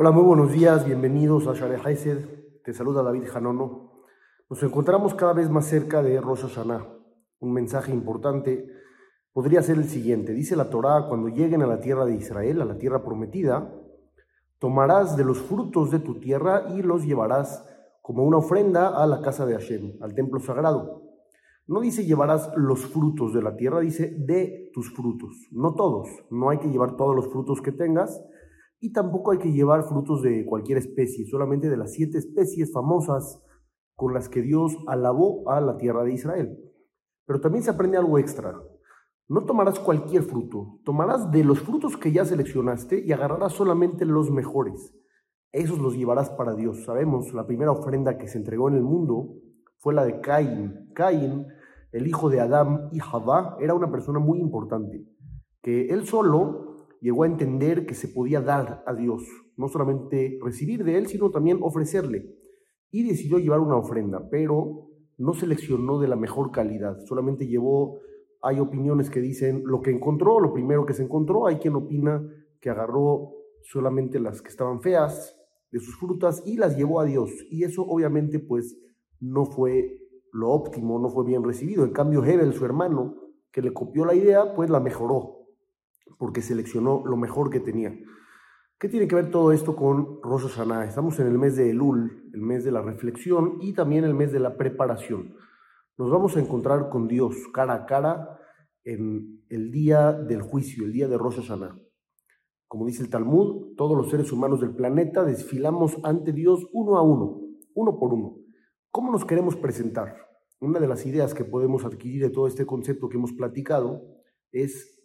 Hola, muy buenos días, bienvenidos a Share Haised. Te saluda David Janono. Nos encontramos cada vez más cerca de Rosh Hashanah. Un mensaje importante podría ser el siguiente. Dice la Torá, cuando lleguen a la tierra de Israel, a la tierra prometida, tomarás de los frutos de tu tierra y los llevarás como una ofrenda a la casa de Hashem, al templo sagrado. No dice llevarás los frutos de la tierra, dice de tus frutos. No todos, no hay que llevar todos los frutos que tengas, y tampoco hay que llevar frutos de cualquier especie, solamente de las siete especies famosas con las que Dios alabó a la tierra de Israel. Pero también se aprende algo extra. No tomarás cualquier fruto, tomarás de los frutos que ya seleccionaste y agarrarás solamente los mejores. Esos los llevarás para Dios. Sabemos, la primera ofrenda que se entregó en el mundo fue la de Caín. Caín, el hijo de Adán y Javá, era una persona muy importante, que él solo llegó a entender que se podía dar a Dios, no solamente recibir de Él, sino también ofrecerle. Y decidió llevar una ofrenda, pero no seleccionó de la mejor calidad, solamente llevó, hay opiniones que dicen lo que encontró, lo primero que se encontró, hay quien opina que agarró solamente las que estaban feas de sus frutas y las llevó a Dios. Y eso obviamente pues no fue lo óptimo, no fue bien recibido. En cambio, Hebel, su hermano, que le copió la idea, pues la mejoró porque seleccionó lo mejor que tenía. ¿Qué tiene que ver todo esto con Rosh? Estamos en el mes de Elul, el mes de la reflexión y también el mes de la preparación. Nos vamos a encontrar con Dios cara a cara en el día del juicio, el día de Rosh Hashanah. Como dice el Talmud, todos los seres humanos del planeta desfilamos ante Dios uno a uno, uno por uno. ¿Cómo nos queremos presentar? Una de las ideas que podemos adquirir de todo este concepto que hemos platicado es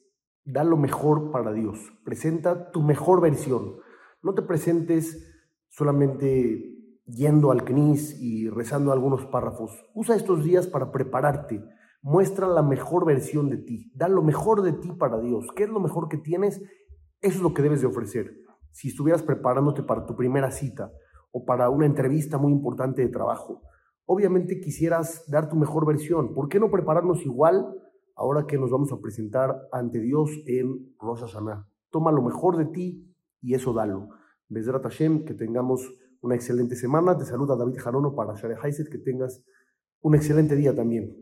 Da lo mejor para Dios. Presenta tu mejor versión. No te presentes solamente yendo al CNIS y rezando algunos párrafos. Usa estos días para prepararte. Muestra la mejor versión de ti. Da lo mejor de ti para Dios. ¿Qué es lo mejor que tienes? Eso es lo que debes de ofrecer. Si estuvieras preparándote para tu primera cita o para una entrevista muy importante de trabajo, obviamente quisieras dar tu mejor versión. ¿Por qué no prepararnos igual ahora que nos vamos a presentar ante Dios en Rosh Hashanah. Toma lo mejor de ti y eso dalo. Bezrat Hashem, que tengamos una excelente semana. Te saluda David Jarono para Share Haiset, que tengas un excelente día también.